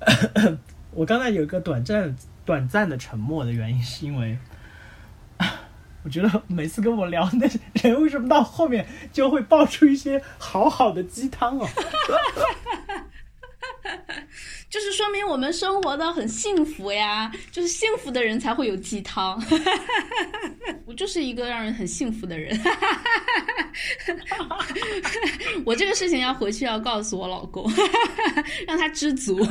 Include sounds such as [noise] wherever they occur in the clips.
[coughs] 我刚才有一个短暂短暂的沉默的原因，是因为 [laughs] 我觉得每次跟我聊那些人，为什么到后面就会爆出一些好好的鸡汤哦？[laughs] 就是说明我们生活的很幸福呀，就是幸福的人才会有鸡汤。[laughs] 我就是一个让人很幸福的人。[laughs] 我这个事情要回去要告诉我老公，[laughs] 让他知足。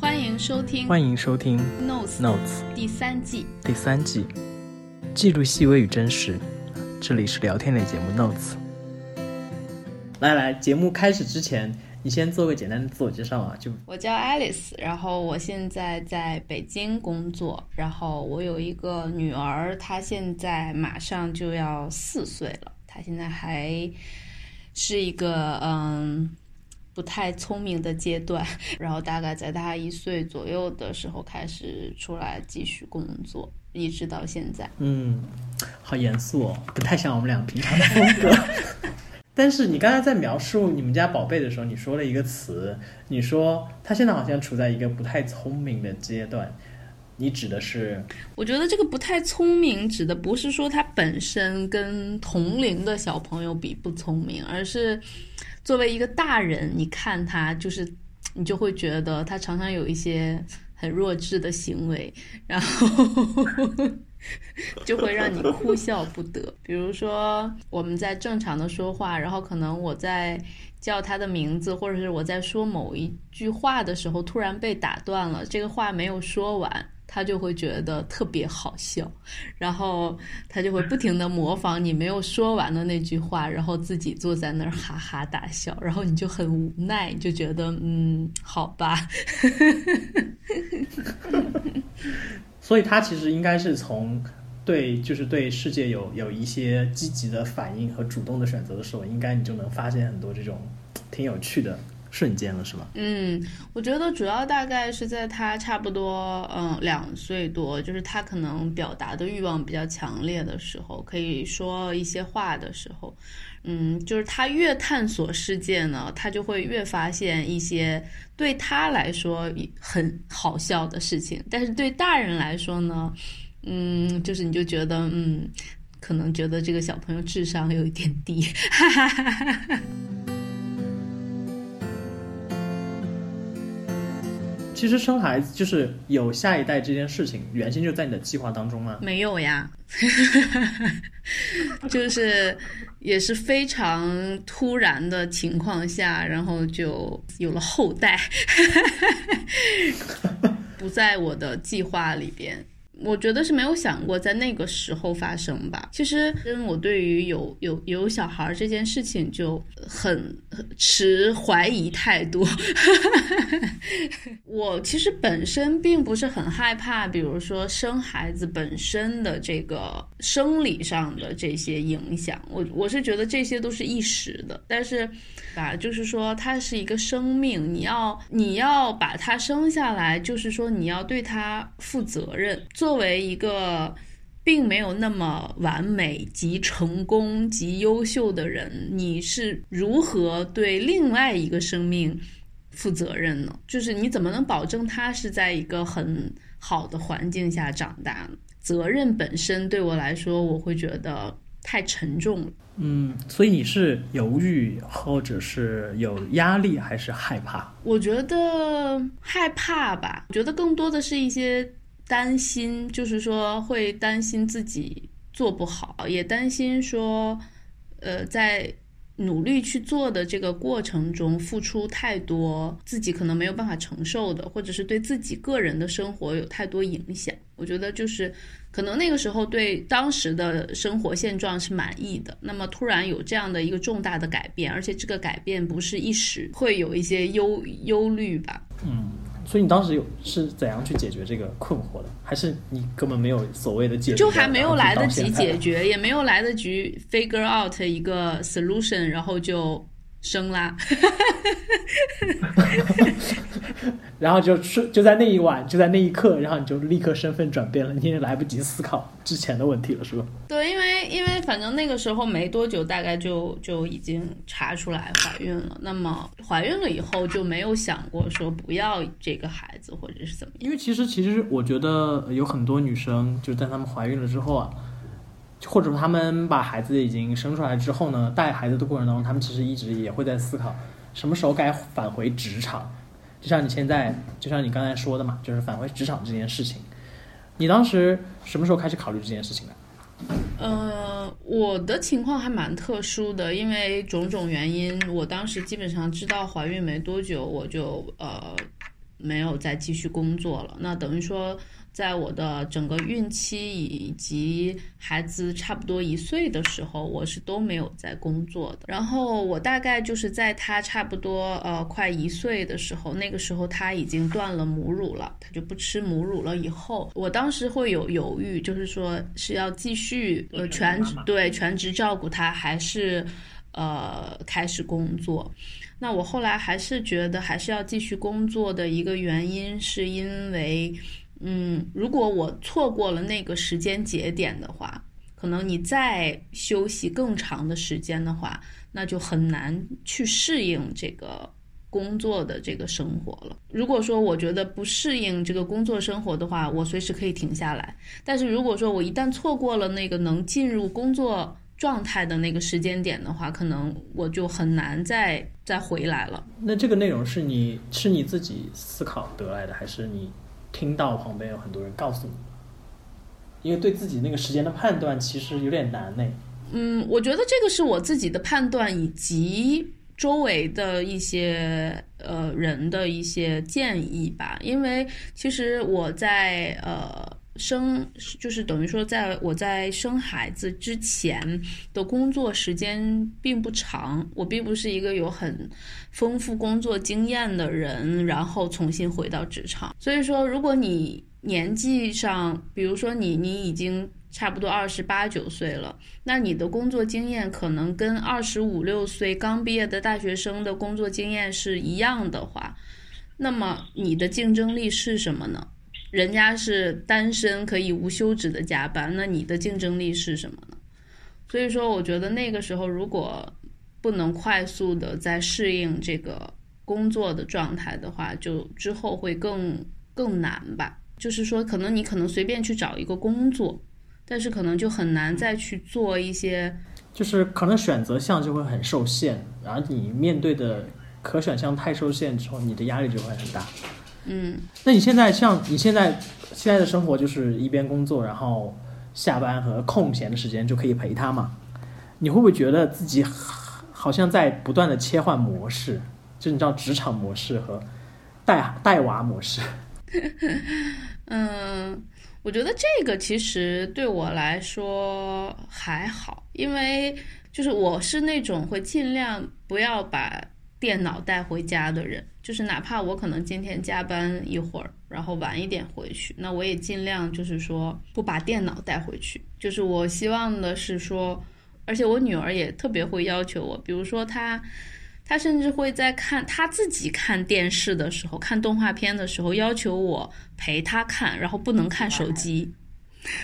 欢迎收听，欢迎收听 Notes Notes 第三季第三季，记录细微与真实。这里是聊天类节目 Notes。来来，节目开始之前，你先做个简单的自我介绍啊。就我叫 Alice，然后我现在在北京工作，然后我有一个女儿，她现在马上就要四岁了，她现在还是一个嗯不太聪明的阶段，[laughs] 然后大概在她一岁左右的时候开始出来继续工作，一直到现在。嗯，好严肃哦，不太像我们俩平常的风格。[laughs] 但是你刚才在描述你们家宝贝的时候，你说了一个词，你说他现在好像处在一个不太聪明的阶段，你指的是？我觉得这个不太聪明，指的不是说他本身跟同龄的小朋友比不聪明，而是作为一个大人，你看他就是，你就会觉得他常常有一些很弱智的行为，然后。[laughs] 就会让你哭笑不得。比如说，我们在正常的说话，然后可能我在叫他的名字，或者是我在说某一句话的时候，突然被打断了，这个话没有说完，他就会觉得特别好笑，然后他就会不停的模仿你没有说完的那句话，然后自己坐在那儿哈哈大笑，然后你就很无奈，就觉得嗯，好吧。[laughs] 所以他其实应该是从对，就是对世界有有一些积极的反应和主动的选择的时候，应该你就能发现很多这种挺有趣的瞬间了，是吧？嗯，我觉得主要大概是在他差不多嗯两岁多，就是他可能表达的欲望比较强烈的时候，可以说一些话的时候。嗯，就是他越探索世界呢，他就会越发现一些对他来说很好笑的事情，但是对大人来说呢，嗯，就是你就觉得，嗯，可能觉得这个小朋友智商有一点低。[laughs] 其实生孩子就是有下一代这件事情，原先就在你的计划当中吗？没有呀，[laughs] 就是也是非常突然的情况下，然后就有了后代，[laughs] 不在我的计划里边。我觉得是没有想过在那个时候发生吧。其实，跟我对于有有有小孩这件事情就很持怀疑态度。[laughs] 我其实本身并不是很害怕，比如说生孩子本身的这个生理上的这些影响。我我是觉得这些都是一时的，但是。吧，就是说，它是一个生命，你要你要把它生下来，就是说你要对它负责任。作为一个并没有那么完美、及成功、及优秀的人，你是如何对另外一个生命负责任呢？就是你怎么能保证他是在一个很好的环境下长大呢？责任本身对我来说，我会觉得。太沉重了。嗯，所以你是犹豫，或者是有压力，还是害怕？我觉得害怕吧。我觉得更多的是一些担心，就是说会担心自己做不好，也担心说，呃，在努力去做的这个过程中付出太多，自己可能没有办法承受的，或者是对自己个人的生活有太多影响。我觉得就是。可能那个时候对当时的生活现状是满意的，那么突然有这样的一个重大的改变，而且这个改变不是一时，会有一些忧忧虑吧。嗯，所以你当时有是怎样去解决这个困惑的？还是你根本没有所谓的解决？就还没有来得及解决，也没有来得及 figure out 一个 solution，然后就生啦。[laughs] 然后就是就在那一晚，就在那一刻，然后你就立刻身份转变了，你也来不及思考之前的问题了，是吧？对，因为因为反正那个时候没多久，大概就就已经查出来怀孕了。那么怀孕了以后就没有想过说不要这个孩子或者是怎么样。因为其实其实我觉得有很多女生就在她们怀孕了之后啊，或者说她们把孩子已经生出来之后呢，带孩子的过程当中，他们其实一直也会在思考什么时候该返回职场。就像你现在，就像你刚才说的嘛，就是返回职场这件事情，你当时什么时候开始考虑这件事情的？呃，我的情况还蛮特殊的，因为种种原因，我当时基本上知道怀孕没多久，我就呃没有再继续工作了。那等于说。在我的整个孕期以及孩子差不多一岁的时候，我是都没有在工作的。然后我大概就是在他差不多呃快一岁的时候，那个时候他已经断了母乳了，他就不吃母乳了。以后我当时会有犹豫，就是说是要继续呃全职对全职照顾他，还是呃开始工作。那我后来还是觉得还是要继续工作的一个原因，是因为。嗯，如果我错过了那个时间节点的话，可能你再休息更长的时间的话，那就很难去适应这个工作的这个生活了。如果说我觉得不适应这个工作生活的话，我随时可以停下来。但是如果说我一旦错过了那个能进入工作状态的那个时间点的话，可能我就很难再再回来了。那这个内容是你是你自己思考得来的，还是你？听到旁边有很多人告诉你，因为对自己那个时间的判断其实有点难呢。嗯，我觉得这个是我自己的判断，以及周围的一些呃人的一些建议吧。因为其实我在呃。生就是等于说，在我在生孩子之前的工作时间并不长，我并不是一个有很丰富工作经验的人，然后重新回到职场。所以说，如果你年纪上，比如说你你已经差不多二十八九岁了，那你的工作经验可能跟二十五六岁刚毕业的大学生的工作经验是一样的话，那么你的竞争力是什么呢？人家是单身可以无休止的加班，那你的竞争力是什么呢？所以说，我觉得那个时候如果不能快速的在适应这个工作的状态的话，就之后会更更难吧。就是说，可能你可能随便去找一个工作，但是可能就很难再去做一些，就是可能选择项就会很受限，然后你面对的可选项太受限之后，你的压力就会很大。嗯，那你现在像你现在现在的生活就是一边工作，然后下班和空闲的时间就可以陪他嘛？你会不会觉得自己好像在不断的切换模式？就你知道职场模式和带 [laughs] 带娃模式？嗯，我觉得这个其实对我来说还好，因为就是我是那种会尽量不要把电脑带回家的人。就是哪怕我可能今天加班一会儿，然后晚一点回去，那我也尽量就是说不把电脑带回去。就是我希望的是说，而且我女儿也特别会要求我，比如说她，她甚至会在看她自己看电视的时候，看动画片的时候，要求我陪她看，然后不能看手机。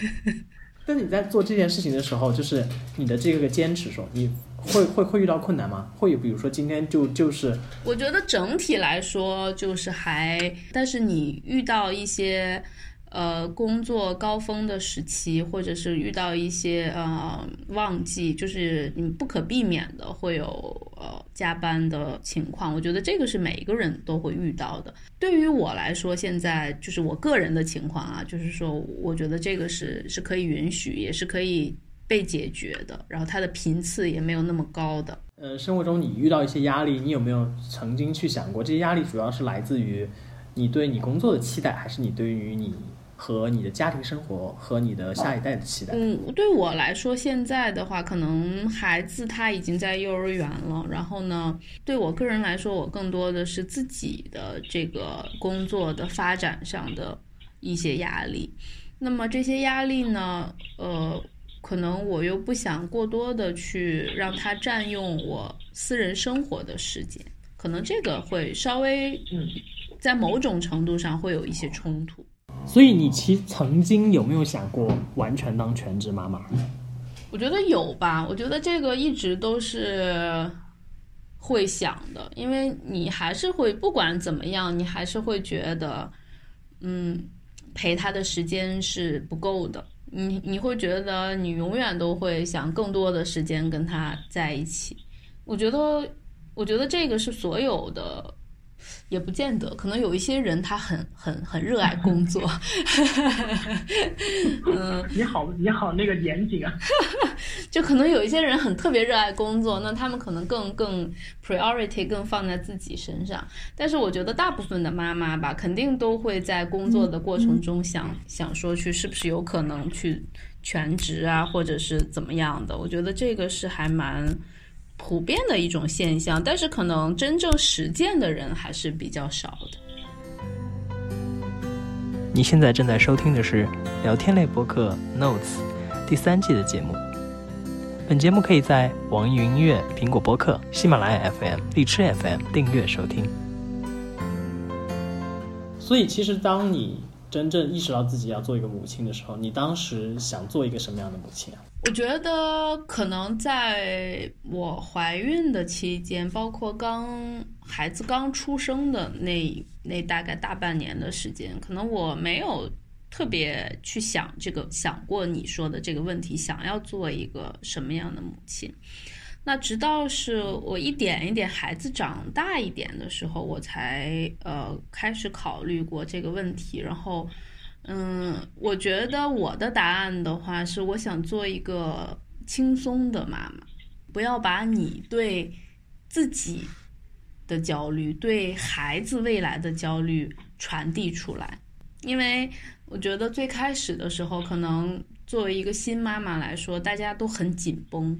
[laughs] 那你在做这件事情的时候，就是你的这个坚持，说你会会会遇到困难吗？会有，比如说今天就就是，我觉得整体来说就是还，但是你遇到一些。呃，工作高峰的时期，或者是遇到一些呃旺季，就是你不可避免的会有呃加班的情况。我觉得这个是每一个人都会遇到的。对于我来说，现在就是我个人的情况啊，就是说，我觉得这个是是可以允许，也是可以被解决的。然后它的频次也没有那么高的。呃，生活中你遇到一些压力，你有没有曾经去想过，这些压力主要是来自于你对你工作的期待，还是你对于你？和你的家庭生活和你的下一代的期待。嗯，对我来说，现在的话，可能孩子他已经在幼儿园了。然后呢，对我个人来说，我更多的是自己的这个工作的发展上的一些压力。那么这些压力呢，呃。可能我又不想过多的去让他占用我私人生活的时间，可能这个会稍微嗯，在某种程度上会有一些冲突。所以你其曾经有没有想过完全当全职妈妈？我觉得有吧，我觉得这个一直都是会想的，因为你还是会不管怎么样，你还是会觉得，嗯，陪他的时间是不够的，你你会觉得你永远都会想更多的时间跟他在一起。我觉得，我觉得这个是所有的。也不见得，可能有一些人他很很很热爱工作，[laughs] 嗯，你好，你好，那个严谨啊，就可能有一些人很特别热爱工作，那他们可能更更 priority 更放在自己身上。但是我觉得大部分的妈妈吧，肯定都会在工作的过程中想想说去是不是有可能去全职啊，或者是怎么样的。我觉得这个是还蛮。普遍的一种现象，但是可能真正实践的人还是比较少的。你现在正在收听的是聊天类播客《Notes》第三季的节目。本节目可以在网易云音乐、苹果播客、喜马拉雅 FM、荔枝 FM 订阅收听。所以，其实当你真正意识到自己要做一个母亲的时候，你当时想做一个什么样的母亲啊？我觉得可能在我怀孕的期间，包括刚孩子刚出生的那那大概大半年的时间，可能我没有特别去想这个想过你说的这个问题，想要做一个什么样的母亲。那直到是我一点一点孩子长大一点的时候，我才呃开始考虑过这个问题，然后。嗯，我觉得我的答案的话是，我想做一个轻松的妈妈，不要把你对自己的焦虑、对孩子未来的焦虑传递出来。因为我觉得最开始的时候，可能作为一个新妈妈来说，大家都很紧绷，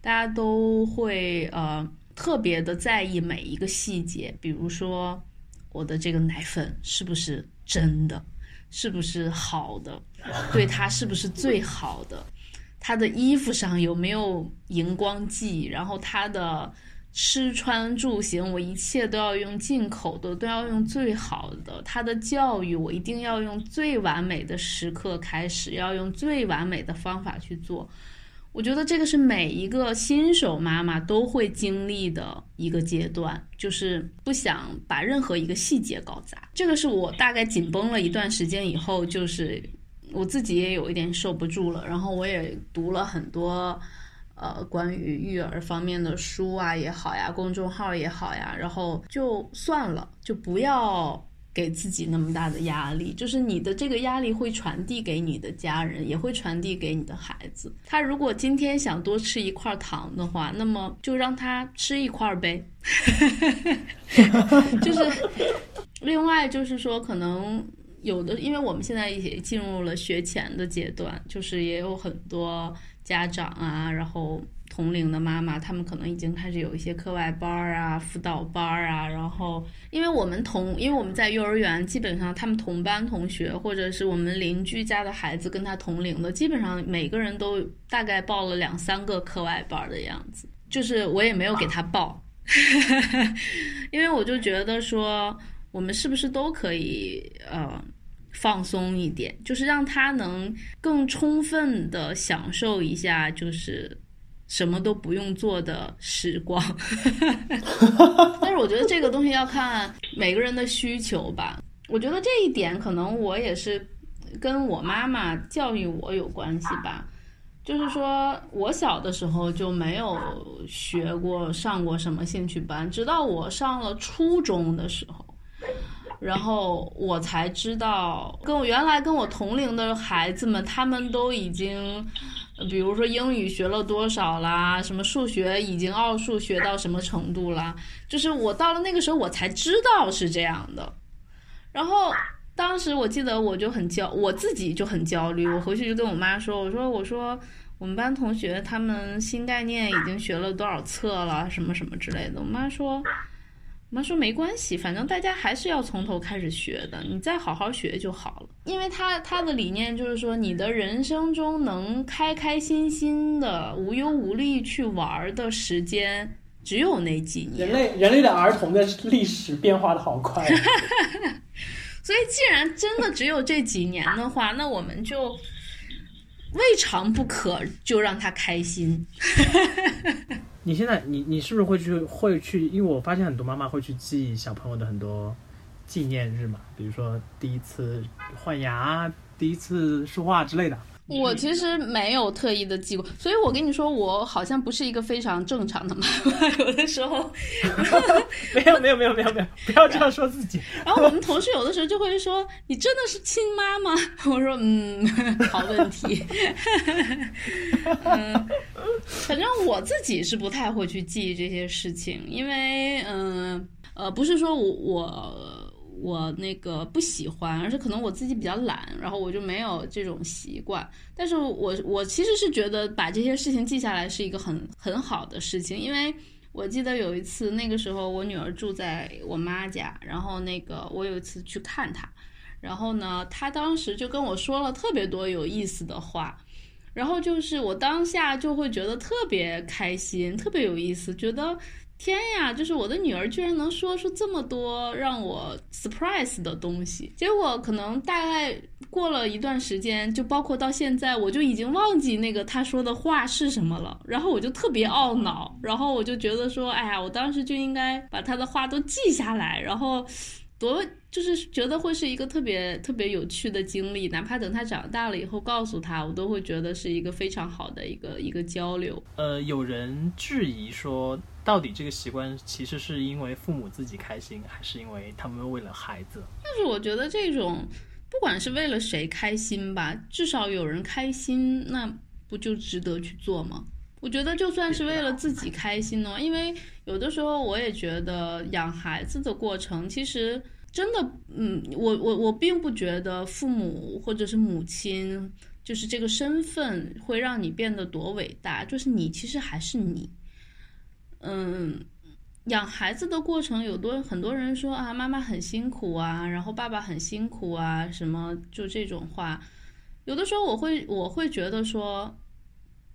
大家都会呃特别的在意每一个细节，比如说我的这个奶粉是不是真的。是不是好的？对他是不是最好的？他的衣服上有没有荧光剂？然后他的吃穿住行，我一切都要用进口的，都要用最好的。他的教育，我一定要用最完美的时刻开始，要用最完美的方法去做。我觉得这个是每一个新手妈妈都会经历的一个阶段，就是不想把任何一个细节搞砸。这个是我大概紧绷了一段时间以后，就是我自己也有一点受不住了。然后我也读了很多，呃，关于育儿方面的书啊也好呀，公众号也好呀，然后就算了，就不要。给自己那么大的压力，就是你的这个压力会传递给你的家人，也会传递给你的孩子。他如果今天想多吃一块糖的话，那么就让他吃一块呗。[laughs] 就是另外就是说，可能有的，因为我们现在也进入了学前的阶段，就是也有很多家长啊，然后。同龄的妈妈，他们可能已经开始有一些课外班儿啊、辅导班儿啊。然后，因为我们同，因为我们在幼儿园，基本上他们同班同学，或者是我们邻居家的孩子跟他同龄的，基本上每个人都大概报了两三个课外班的样子。就是我也没有给他报，[laughs] 因为我就觉得说，我们是不是都可以呃放松一点，就是让他能更充分的享受一下，就是。什么都不用做的时光，[laughs] 但是我觉得这个东西要看每个人的需求吧。我觉得这一点可能我也是跟我妈妈教育我有关系吧。就是说我小的时候就没有学过、上过什么兴趣班，直到我上了初中的时候，然后我才知道，跟我原来跟我同龄的孩子们，他们都已经。比如说英语学了多少啦？什么数学已经奥数学到什么程度啦？就是我到了那个时候，我才知道是这样的。然后当时我记得我就很焦，我自己就很焦虑。我回去就跟我妈说：“我说我说我们班同学他们新概念已经学了多少册了，什么什么之类的。”我妈说：“我妈说没关系，反正大家还是要从头开始学的，你再好好学就好了。”因为他他的理念就是说，你的人生中能开开心心的、无忧无虑去玩的时间只有那几年。人类人类的儿童的历史变化的好快。[laughs] 所以，既然真的只有这几年的话，那我们就未尝不可就让他开心。[laughs] 你现在，你你是不是会去会去？因为我发现很多妈妈会去记小朋友的很多纪念日嘛，比如说第一次换牙、第一次说话之类的。我其实没有特意的记过，所以我跟你说，我好像不是一个非常正常的妈妈。[laughs] 有的时候，[laughs] 没有没有没有没有没有，不要这样说自己。然后我们同事有的时候就会说：“你真的是亲妈吗？” [laughs] 我说：“嗯，好问题。”嗯，反正我自己是不太会去记这些事情，因为嗯呃，不是说我我。我那个不喜欢，而是可能我自己比较懒，然后我就没有这种习惯。但是我我其实是觉得把这些事情记下来是一个很很好的事情，因为我记得有一次那个时候我女儿住在我妈家，然后那个我有一次去看她，然后呢，她当时就跟我说了特别多有意思的话，然后就是我当下就会觉得特别开心，特别有意思，觉得。天呀！就是我的女儿居然能说出这么多让我 surprise 的东西。结果可能大概过了一段时间，就包括到现在，我就已经忘记那个她说的话是什么了。然后我就特别懊恼，然后我就觉得说，哎呀，我当时就应该把她的话都记下来，然后。多就是觉得会是一个特别特别有趣的经历，哪怕等他长大了以后告诉他，我都会觉得是一个非常好的一个一个交流。呃，有人质疑说，到底这个习惯其实是因为父母自己开心，还是因为他们为了孩子？但是我觉得这种不管是为了谁开心吧，至少有人开心，那不就值得去做吗？我觉得就算是为了自己开心呢，因为有的时候我也觉得养孩子的过程，其实真的，嗯，我我我并不觉得父母或者是母亲，就是这个身份会让你变得多伟大，就是你其实还是你。嗯，养孩子的过程有多很多人说啊，妈妈很辛苦啊，然后爸爸很辛苦啊，什么就这种话，有的时候我会我会觉得说。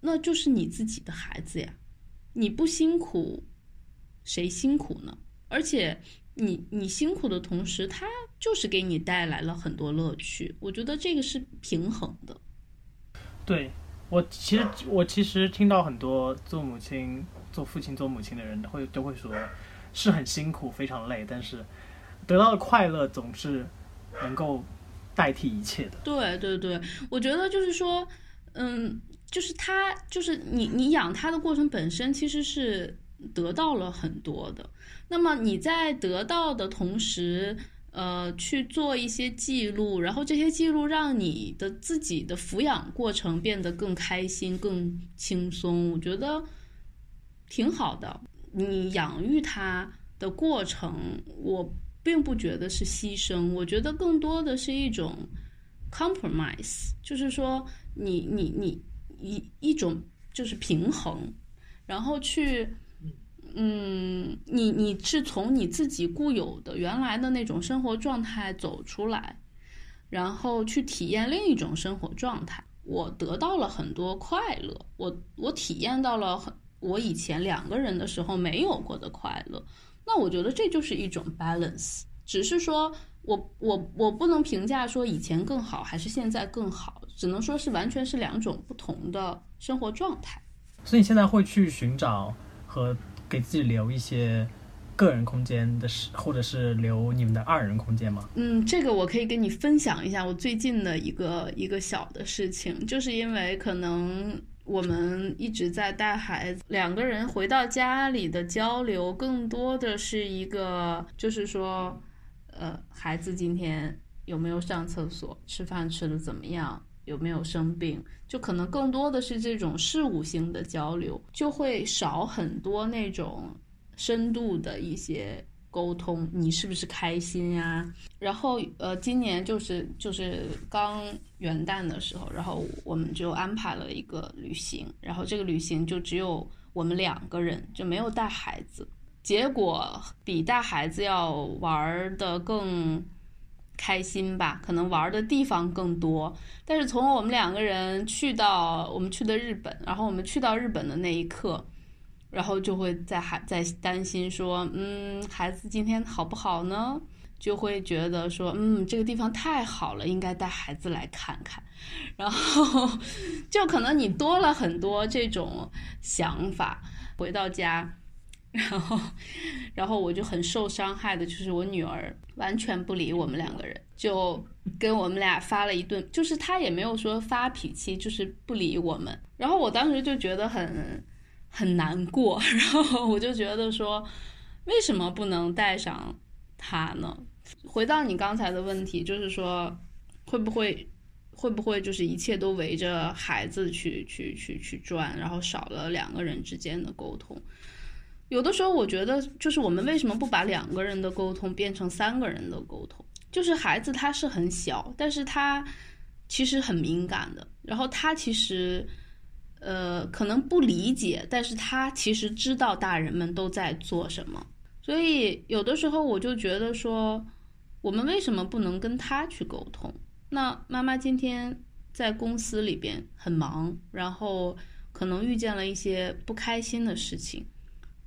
那就是你自己的孩子呀，你不辛苦，谁辛苦呢？而且你你辛苦的同时，他就是给你带来了很多乐趣。我觉得这个是平衡的。对我其实我其实听到很多做母亲、做父亲、做母亲的人会都会说，是很辛苦、非常累，但是得到的快乐总是能够代替一切的。对对对，我觉得就是说，嗯。就是他，就是你，你养他的过程本身其实是得到了很多的。那么你在得到的同时，呃，去做一些记录，然后这些记录让你的自己的抚养过程变得更开心、更轻松，我觉得挺好的。你养育他的过程，我并不觉得是牺牲，我觉得更多的是一种 compromise，就是说你你你。一一种就是平衡，然后去，嗯，你你是从你自己固有的原来的那种生活状态走出来，然后去体验另一种生活状态。我得到了很多快乐，我我体验到了很我以前两个人的时候没有过的快乐。那我觉得这就是一种 balance，只是说我我我不能评价说以前更好还是现在更好。只能说是完全是两种不同的生活状态，所以你现在会去寻找和给自己留一些个人空间的事，或者是留你们的二人空间吗？嗯，这个我可以跟你分享一下我最近的一个一个小的事情，就是因为可能我们一直在带孩子，两个人回到家里的交流更多的是一个，就是说，呃，孩子今天有没有上厕所，吃饭吃的怎么样？有没有生病？就可能更多的是这种事务性的交流，就会少很多那种深度的一些沟通。你是不是开心呀？然后呃，今年就是就是刚元旦的时候，然后我们就安排了一个旅行，然后这个旅行就只有我们两个人，就没有带孩子。结果比带孩子要玩的更。开心吧，可能玩的地方更多。但是从我们两个人去到我们去的日本，然后我们去到日本的那一刻，然后就会在还在担心说，嗯，孩子今天好不好呢？就会觉得说，嗯，这个地方太好了，应该带孩子来看看。然后 [laughs] 就可能你多了很多这种想法，回到家。然后，然后我就很受伤害的，就是我女儿完全不理我们两个人，就跟我们俩发了一顿，就是她也没有说发脾气，就是不理我们。然后我当时就觉得很很难过，然后我就觉得说，为什么不能带上她呢？回到你刚才的问题，就是说，会不会会不会就是一切都围着孩子去去去去转，然后少了两个人之间的沟通？有的时候，我觉得就是我们为什么不把两个人的沟通变成三个人的沟通？就是孩子他是很小，但是他其实很敏感的。然后他其实，呃，可能不理解，但是他其实知道大人们都在做什么。所以有的时候我就觉得说，我们为什么不能跟他去沟通？那妈妈今天在公司里边很忙，然后可能遇见了一些不开心的事情。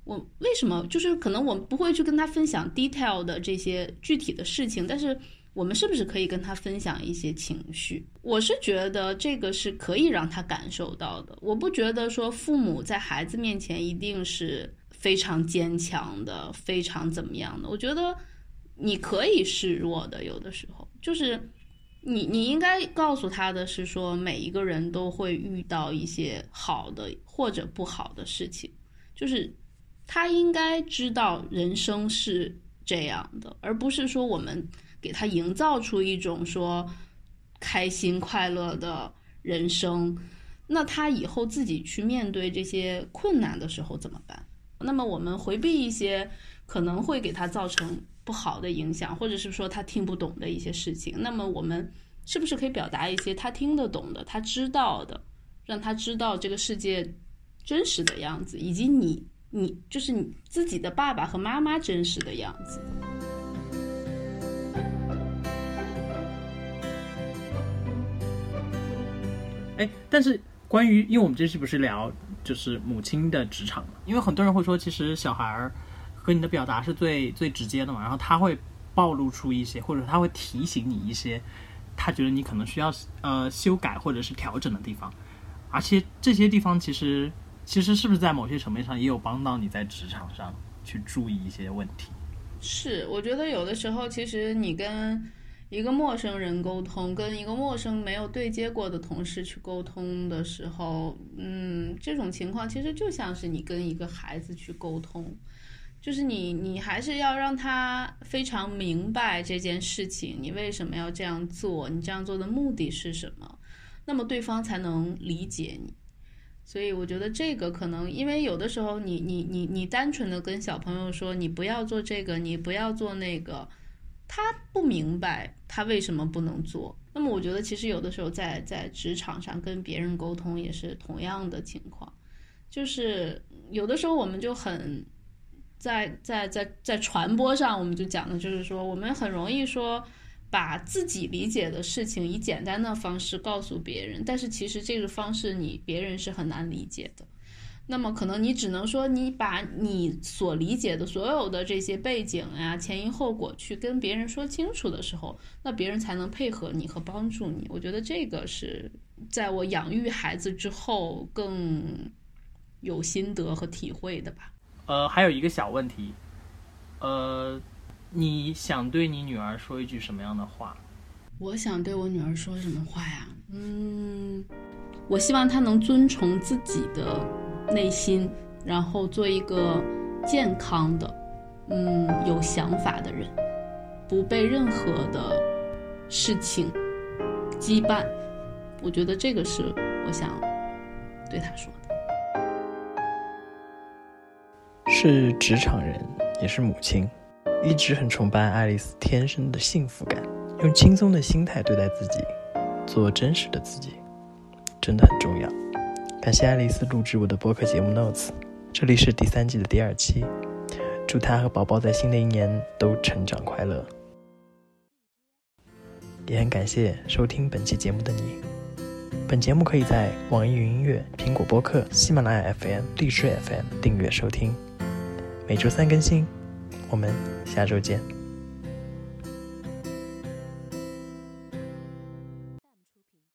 我为什么就是可能我们不会去跟他分享 detail 的这些具体的事情，但是我们是不是可以跟他分享一些情绪？我是觉得这个是可以让他感受到的。我不觉得说父母在孩子面前一定是非常坚强的，非常怎么样的。我觉得你可以示弱的，有的时候就是你你应该告诉他的是说，每一个人都会遇到一些好的或者不好的事情，就是。他应该知道人生是这样的，而不是说我们给他营造出一种说开心快乐的人生。那他以后自己去面对这些困难的时候怎么办？那么我们回避一些可能会给他造成不好的影响，或者是说他听不懂的一些事情。那么我们是不是可以表达一些他听得懂的、他知道的，让他知道这个世界真实的样子，以及你。你就是你自己的爸爸和妈妈真实的样子。哎，但是关于，因为我们这期不是聊就是母亲的职场嘛？因为很多人会说，其实小孩和你的表达是最最直接的嘛，然后他会暴露出一些，或者他会提醒你一些，他觉得你可能需要呃修改或者是调整的地方，而且这些地方其实。其实是不是在某些层面上也有帮到你在职场上去注意一些问题？是，我觉得有的时候，其实你跟一个陌生人沟通，跟一个陌生没有对接过的同事去沟通的时候，嗯，这种情况其实就像是你跟一个孩子去沟通，就是你你还是要让他非常明白这件事情，你为什么要这样做，你这样做的目的是什么，那么对方才能理解你。所以我觉得这个可能，因为有的时候你你你你单纯的跟小朋友说你不要做这个，你不要做那个，他不明白他为什么不能做。那么我觉得其实有的时候在在职场上跟别人沟通也是同样的情况，就是有的时候我们就很在在在在传播上，我们就讲的就是说我们很容易说。把自己理解的事情以简单的方式告诉别人，但是其实这个方式你别人是很难理解的。那么可能你只能说你把你所理解的所有的这些背景呀、前因后果去跟别人说清楚的时候，那别人才能配合你和帮助你。我觉得这个是在我养育孩子之后更有心得和体会的吧。呃，还有一个小问题，呃。你想对你女儿说一句什么样的话？我想对我女儿说什么话呀？嗯，我希望她能遵从自己的内心，然后做一个健康的、嗯有想法的人，不被任何的事情羁绊。我觉得这个是我想对她说的。是职场人，也是母亲。一直很崇拜爱丽丝天生的幸福感，用轻松的心态对待自己，做真实的自己，真的很重要。感谢爱丽丝录制我的播客节目 Notes，这里是第三季的第二期。祝她和宝宝在新的一年都成长快乐。也很感谢收听本期节目的你。本节目可以在网易云音乐、苹果播客、喜马拉雅 FM、荔枝 FM 订阅收听，每周三更新。我们下周见。